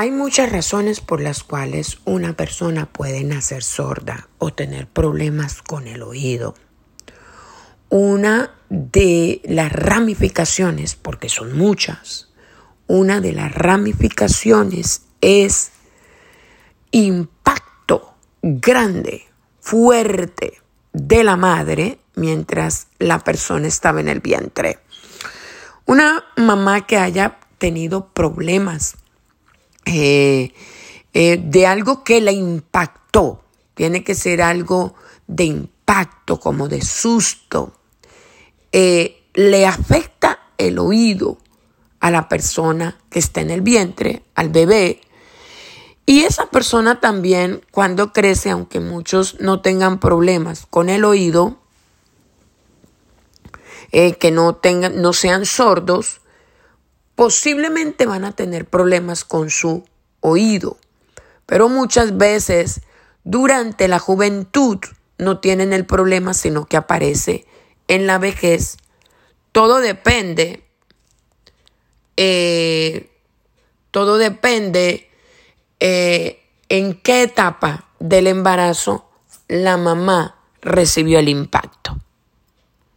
Hay muchas razones por las cuales una persona puede nacer sorda o tener problemas con el oído. Una de las ramificaciones, porque son muchas, una de las ramificaciones es impacto grande, fuerte de la madre mientras la persona estaba en el vientre. Una mamá que haya tenido problemas eh, eh, de algo que la impactó, tiene que ser algo de impacto, como de susto, eh, le afecta el oído a la persona que está en el vientre, al bebé, y esa persona también cuando crece, aunque muchos no tengan problemas con el oído, que no, tengan, no sean sordos, posiblemente van a tener problemas con su oído. Pero muchas veces durante la juventud no tienen el problema, sino que aparece en la vejez. Todo depende, eh, todo depende eh, en qué etapa del embarazo la mamá recibió el impacto.